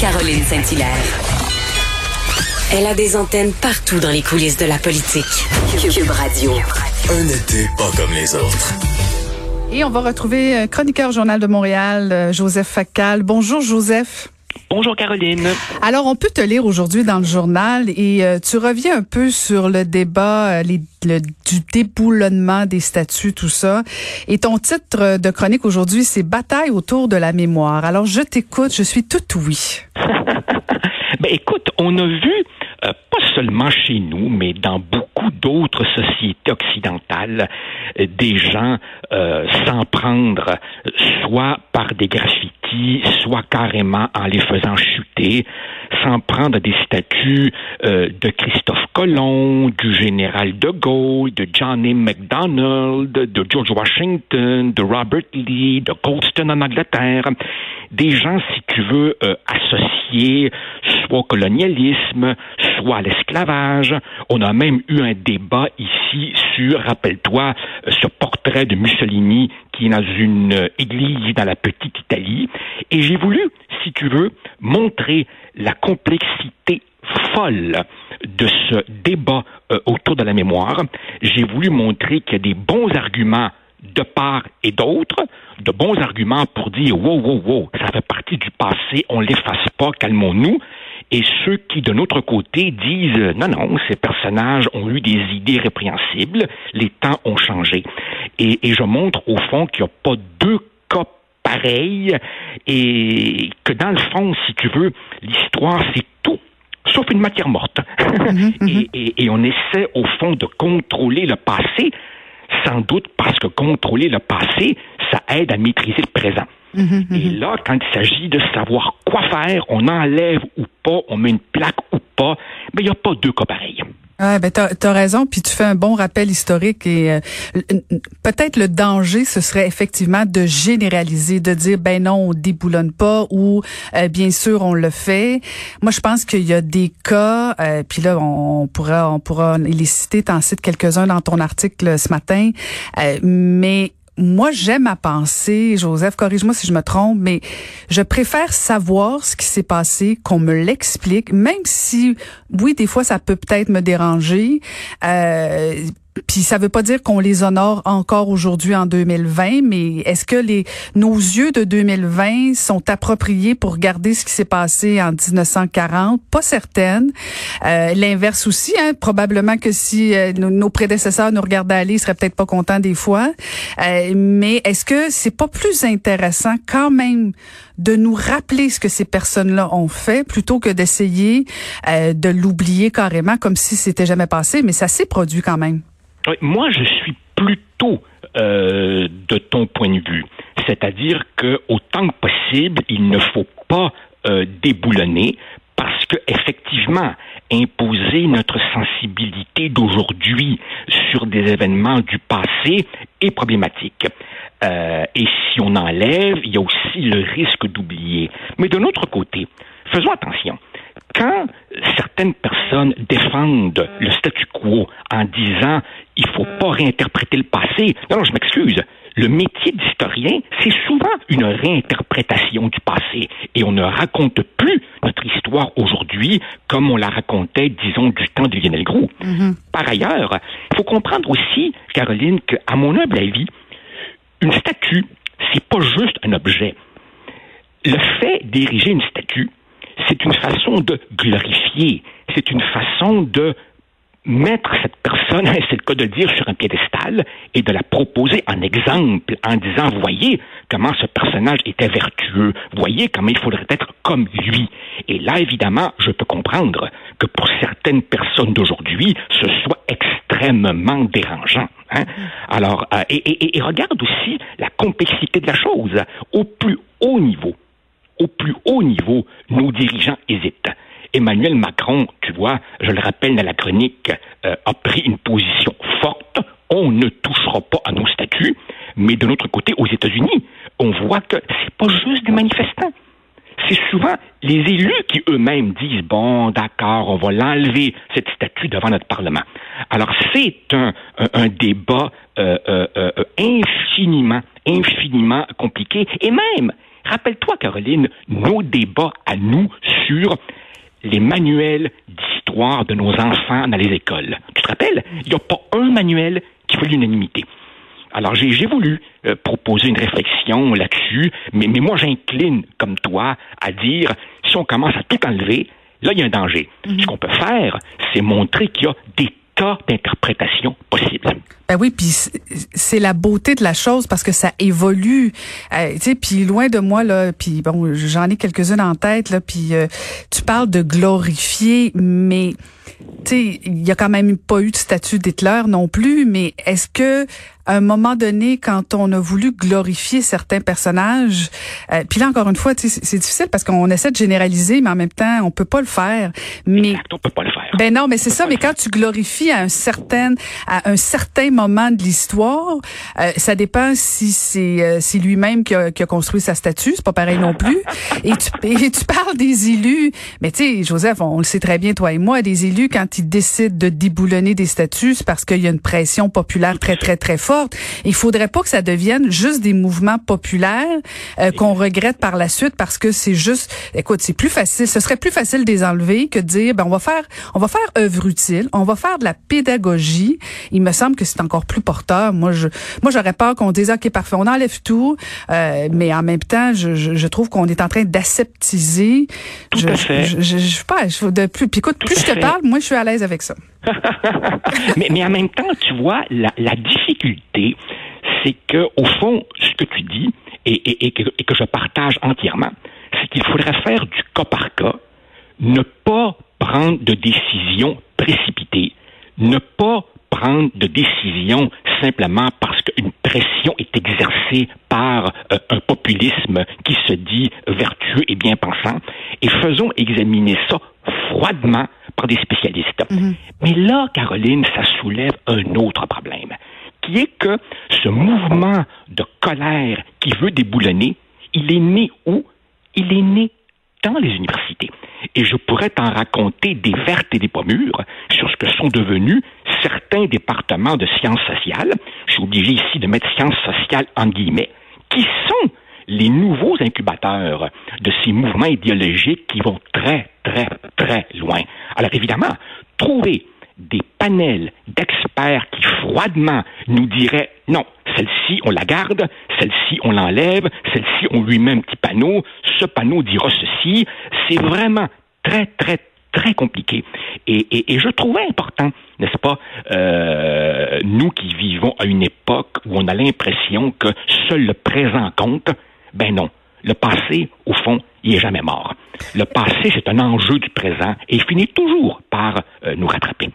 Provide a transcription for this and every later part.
Caroline Saint-Hilaire. Elle a des antennes partout dans les coulisses de la politique. Cube Radio. Un été pas comme les autres. Et on va retrouver euh, chroniqueur Journal de Montréal, euh, Joseph Facal. Bonjour Joseph. Bonjour Caroline. Alors, on peut te lire aujourd'hui dans le journal et euh, tu reviens un peu sur le débat les, le, du déboulonnement des statuts, tout ça. Et ton titre de chronique aujourd'hui, c'est Bataille autour de la mémoire. Alors, je t'écoute, je suis tout oui. ben écoute, on a vu euh, pas seulement chez nous, mais dans beaucoup d'autres sociétés occidentales, euh, des gens euh, s'en prendre soit par des graffitis, soit carrément en les faisant chuter, s'en prendre des statues de Christophe Colomb, du général de Gaulle, de John A. MacDonald, de George Washington, de Robert Lee, de Goldstone en Angleterre. Des gens, si tu veux, associés soit au colonialisme, soit à l'esclavage. On a même eu un débat ici sur, rappelle-toi, euh, ce portrait de Mussolini qui est dans une église dans la petite Italie. Et j'ai voulu, si tu veux, montrer la complexité folle de ce débat euh, autour de la mémoire. J'ai voulu montrer qu'il y a des bons arguments de part et d'autre, de bons arguments pour dire wow, wow, wow, ça fait partie du passé, on l'efface pas, calmons-nous et ceux qui, de notre côté, disent euh, non, non, ces personnages ont eu des idées répréhensibles, les temps ont changé. Et, je montre au fond qu'il n'y a pas deux et que dans le fond, si tu veux, l'histoire, c'est tout sauf une matière morte. Mhm, mhm. et, on essaie, au fond, de contrôler le passé, sans doute parce que contrôler le passé, ça aide à maîtriser le présent. Mhm, et là, quand il s'agit de savoir quoi faire, on enlève ou pas, on met une plaque ou pas, mais il n'y a pas deux cas pareils. Ouais, ben t'as as raison, puis tu fais un bon rappel historique et euh, peut-être le danger, ce serait effectivement de généraliser, de dire ben non, on déboulonne pas ou euh, bien sûr on le fait. Moi, je pense qu'il y a des cas, euh, puis là on, pourra on pourra les citer, t'en cites quelques-uns dans ton article ce matin, mais moi, j'aime à penser, Joseph, corrige-moi si je me trompe, mais je préfère savoir ce qui s'est passé, qu'on me l'explique, même si, oui, des fois, ça peut peut-être me déranger. Euh, puis ça veut pas dire qu'on les honore encore aujourd'hui en 2020, mais est-ce que les nos yeux de 2020 sont appropriés pour regarder ce qui s'est passé en 1940 Pas certaine. Euh, L'inverse aussi, hein, probablement que si euh, nos, prédécesseurs nous regardaient aller, ils seraient peut-être pas contents des fois. Euh, mais est-ce que c'est pas plus intéressant quand même de nous rappeler ce que ces personnes-là ont fait plutôt que d'essayer euh, de l'oublier carrément comme si c'était jamais passé, mais ça s'est produit quand même. Moi, je suis plutôt euh, de ton point de vue. C'est-à-dire que autant que possible, il ne faut pas euh, déboulonner parce que effectivement, imposer notre sensibilité d'aujourd'hui sur des événements du passé est problématique. Euh, et si on enlève, il y a aussi le risque d'oublier. Mais de l'autre côté, faisons attention quand certaines personnes défendent le statu quo en disant il faut pas réinterpréter le passé, non, non je m'excuse. Le métier d'historien, c'est souvent une réinterprétation du passé et on ne raconte plus notre histoire aujourd'hui comme on la racontait, disons, du temps de Lionel Groux. Mm-hmm. Par ailleurs, il faut comprendre aussi, Caroline, qu'à mon humble avis, une statue, c'est pas juste un objet. Le fait d'ériger une statue, c'est une façon de glorifier, c'est une façon de mettre cette personne, c'est le cas de dire, sur un piédestal et de la proposer en exemple, en disant, voyez comment ce personnage était vertueux, voyez comment il faudrait être comme lui. Et là, évidemment, je peux comprendre que pour certaines personnes d'aujourd'hui, ce soit extrêmement dérangeant. Hein? Alors, euh, et, et regarde aussi la complexité de la chose. Au plus haut niveau, au plus haut niveau, nos dirigeants hésitent. Emmanuel Macron, tu vois, je le rappelle dans la chronique, euh, a pris une position forte. On ne touchera pas à nos statuts. Mais de l'autre côté, aux États-Unis, on voit que c'est pas juste des manifestants. C'est souvent les élus qui eux-mêmes disent bon, d'accord, on va l'enlever cette statue devant notre Parlement. Alors c'est un, débat euh, euh, infiniment, infiniment compliqué. Et même, rappelle-toi, Caroline, nos débats à nous sur les manuels d'histoire de nos enfants dans les écoles. Tu te rappelles? Il n'y a pas un manuel qui fait l'unanimité. Alors, j'ai voulu euh, proposer une réflexion là-dessus, mais, mais moi, j'incline, comme toi, à dire, si on commence à tout enlever, là, il y a un danger. Mhm. Ce qu'on peut faire, c'est montrer qu'il y a des tas d'interprétations possibles. Ben oui, puis c'est la beauté de la chose parce que ça évolue. Euh, tu sais, puis loin de moi là, puis bon, j'en ai quelques-unes en tête là, puis euh, tu parles de glorifier, mais tu sais, il y a quand même pas eu de statut d'Hitler non plus, mais est-ce que à un moment donné, quand on a voulu glorifier certains personnages, euh, puis là encore une fois, c'est difficile parce qu'on essaie de généraliser, mais en même temps, on peut pas le faire. Mais exact, on peut pas le faire. Ben non, mais c'est ça. Mais quand tu glorifies à un certain à un certain moment de l'histoire, euh, ça dépend si c'est euh, lui-même qui a, construit sa statue, c'est pas pareil non plus. et tu et tu parles des élus, mais tu sais, Joseph, on, le sait très bien toi et moi, des élus quand ils décident de déboulonner des statues, c'est parce qu'il y a une pression populaire très très très forte il faudrait pas que ça devienne juste des mouvements populaires euh, qu'on regrette par la suite parce que c'est juste, écoute, c'est plus facile. Ce serait plus facile de les enlever que de dire, ben on va faire, on va faire œuvre utile, on va faire de la pédagogie. Il me semble que c'est encore plus porteur. Moi, je, moi, j'aurais peur qu'on dise, ok, parfait, on enlève tout, euh, mais en même temps, je, je, trouve qu'on est en train d'aseptiser. Je, je, je, je, sais pas, je, de plus, puis écoute, plus je te parle, moi, je suis à l'aise avec ça. mais, mais en même temps, tu vois, la, la difficulté, c'est que, au fond, ce que tu dis, et, et, que, et que je partage entièrement, c'est qu'il faudrait faire du cas par cas, ne pas prendre de décisions précipitées, ne pas prendre de décisions simplement parce qu'une pression est exercée par euh, un populisme qui se dit vertueux et bien pensant, et faisons examiner ça froidement par des spécialistes. Mhm. Mais là, Caroline, ça soulève un autre problème, qui est que ce mouvement de colère qui veut déboulonner, il est né où? Il est né dans les universités. Et je pourrais t'en raconter des vertes et des pommures sur ce que sont devenus certains départements de sciences sociales. Je suis obligé ici de mettre sciences sociales en guillemets, qui sont les nouveaux incubateurs de ces mouvements idéologiques qui vont très, très, très loin. Alors évidemment, trouver des panels d'experts qui froidement nous diraient non, celle-ci on la garde, celle-ci on l'enlève, celle-ci on lui met un petit panneau, ce panneau dira ceci, c'est vraiment très, très, très compliqué. Et, je trouvais important, n'est-ce pas, euh, nous qui vivons à une époque où on a l'impression que seul le présent compte, ben non. Le passé, au fond, il est jamais mort. Le passé, c'est un enjeu du présent et il finit toujours par euh, nous rattraper.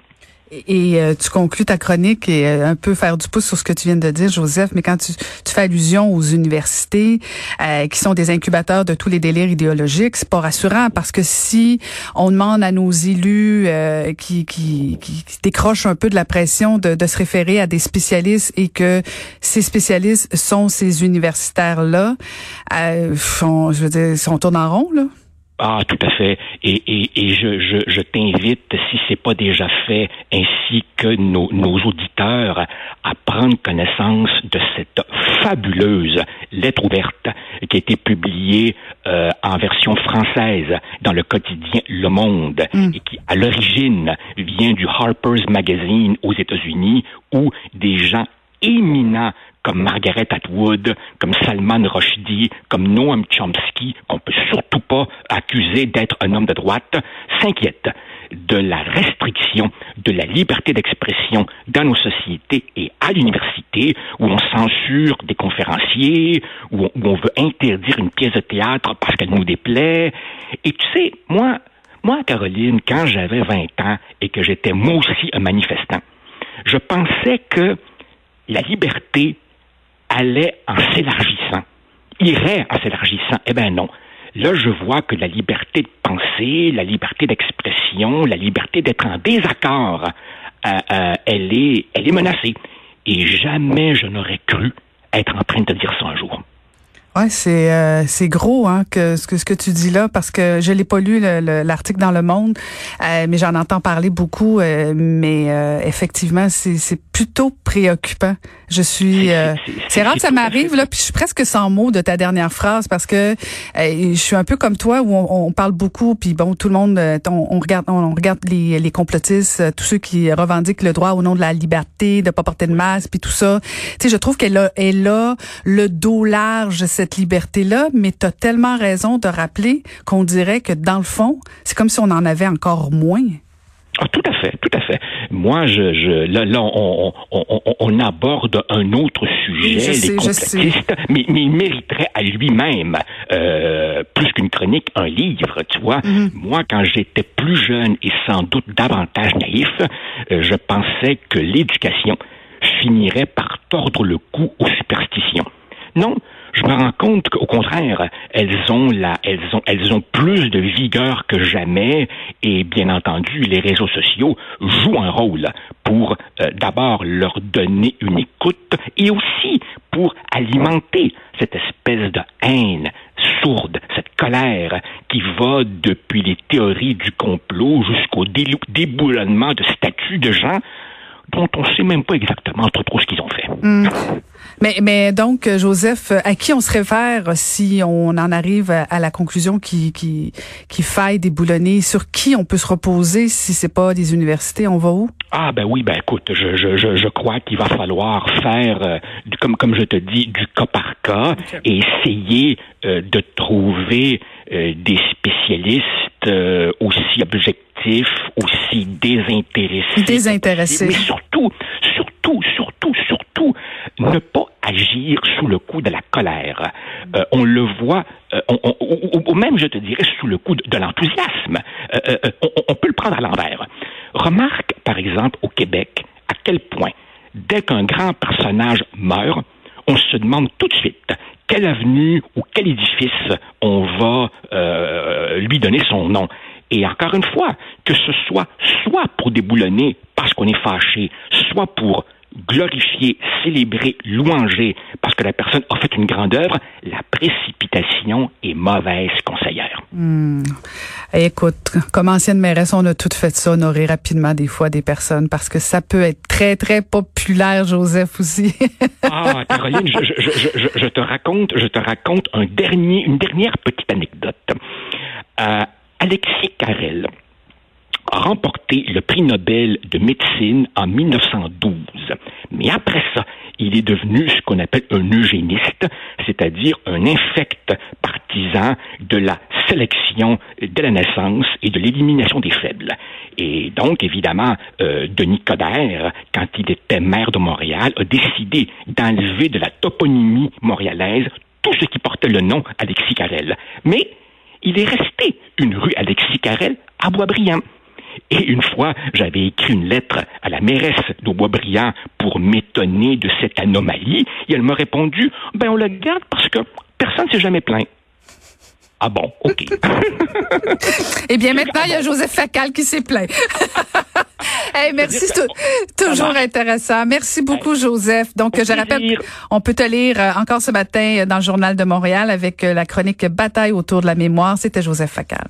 Et euh, tu conclus ta chronique et euh, un peu faire du pouce sur ce que tu viens de dire, Joseph, mais quand tu, tu fais allusion aux universités euh, qui sont des incubateurs de tous les délires idéologiques, c'est pas rassurant parce que si on demande à nos élus qui, qui, qui, décrochent un peu de la pression de, de, se référer à des spécialistes et que ces spécialistes sont ces universitaires-là, je veux dire, on tourne en rond, là. Ah, tout à fait. Et, et, et je, je, je t'invite, si c'est pas déjà fait, ainsi que nos, nos auditeurs, à prendre connaissance de cette fabuleuse lettre ouverte qui a été publiée euh, en version française dans le quotidien Le Monde mm. et qui, à l'origine, vient du Harper's Magazine aux États-Unis, où des gens éminents comme Margaret Atwood, comme Salman Rushdie, comme Noam Chomsky, qu'on peut surtout pas accuser d'être un homme de droite, s'inquiètent de la restriction de la liberté d'expression dans nos sociétés et à l'université, où on censure des conférenciers, où on, où on veut interdire une pièce de théâtre parce qu'elle nous déplaît. Et tu sais, moi, moi, Caroline, quand j'avais 20 ans et que j'étais moi aussi un manifestant, Je pensais que la liberté allait en s'élargissant, irait en s'élargissant. Eh bien non. Là, je vois que la liberté de penser, la liberté d'expression, la liberté d'être en désaccord, euh, euh, elle, est, elle est menacée. Et jamais je n'aurais cru être en train de dire ça un jour. Ouais, c'est euh, c'est gros hein que ce que ce que tu dis là parce que je l'ai pas lu l'article dans le Monde, euh, mais j'en entends parler beaucoup. Euh, mais effectivement, c'est c'est plutôt préoccupant. Je suis c'est rare que ça m'arrive là, puis je suis presque sans mots de ta dernière phrase parce que je suis un peu comme toi où on, on parle beaucoup puis bon tout le monde on, on regarde on, regarde les les complotistes, tous ceux qui revendiquent le droit au nom de la liberté de pas porter de masque puis tout ça. Tu sais, je trouve qu'elle a elle a le dos large cette liberté-là, mais tu as tellement raison de rappeler qu'on dirait que dans le fond, c'est comme si on en avait encore moins. Ah, tout à fait, tout à fait. Moi, je, je là, là on, on, on, aborde un autre sujet, les complotistes, mais, mais, il mériterait à lui-même, euh, plus qu'une chronique, un livre, tu vois. Mm-hmm. Moi, quand j'étais plus jeune et sans doute davantage naïf, euh, je pensais que l'éducation finirait par tordre le cou aux superstitions. Non, je me rends compte qu'au contraire, elles ont la, elles ont, elles ont plus de vigueur que jamais et bien entendu, les réseaux sociaux jouent un rôle pour euh, d'abord leur donner une écoute et aussi pour alimenter cette espèce de haine sourde, cette colère qui va depuis les théories du complot jusqu'au déboulonnement de statuts de gens dont on ne sait même pas exactement trop, trop ce qu'ils ont fait. Hmm. Mais, mais donc, Joseph, à qui on se réfère si on en arrive à la conclusion qui, qui, qui faille déboulonner? Sur qui on peut se reposer si c'est pas des universités? On va où? Ah ben oui, ben écoute, je, je, je, crois qu'il va falloir faire, euh, comme, comme je te dis, du cas par cas et essayer euh, de trouver euh, des spécialistes aussi objectifs, aussi désintéressés. Désintéressés. Mais surtout, surtout, surtout, surtout, ne pas agir sous le coup de la colère. on le voit, ou, même, je te dirais, sous le coup de, l'enthousiasme. On, on, peut le prendre à l'envers. Remarque, par exemple, au Québec, à quel point, dès qu'un grand personnage meurt, on se demande tout de suite quelle avenue ou quel édifice on va euh, lui donner son nom. Et encore une fois, que ce soit soit pour déboulonner parce qu'on est fâché, soit pour glorifier, célébrer, louanger parce que la personne a fait une grande œuvre, la précipitation est mauvaise conseillère. Hmm. Écoute, comme ancienne mairesse, on a tout fait ça, honorer rapidement des fois des personnes parce que ça peut être très, très populaire, Joseph, aussi. ah, Caroline, je, te raconte, je te raconte un dernier, une dernière petite anecdote. Euh, Alexis Carrel, remporté le prix Nobel de médecine en 1912. Mais après ça, il est devenu ce qu'on appelle un eugéniste, c'est-à-dire un infect partisan de la sélection de la naissance et de l'élimination des faibles. Et donc, évidemment, euh, Denis Coderre, quand il était maire de Montréal, a décidé d'enlever de la toponymie montréalaise tout ce qui portait le nom Alexis Carrel. Mais il est resté une rue Alexis Carrel à Boisbriand. Et une fois, j'avais écrit une lettre à la mairesse de Boisbriand pour m'étonner de cette anomalie, et elle m'a répondu, ben on la garde parce que personne ne s'est jamais plaint. Ah bon, OK. eh bien, maintenant, il y a Joseph Facal qui s'est plaint. hey, merci, c'est toujours intéressant. Merci beaucoup, Joseph. Donc, je rappelle, on peut te lire euh, encore ce matin dans le Journal de Montréal avec euh, la chronique Bataille autour de la mémoire. C'était Joseph Facal.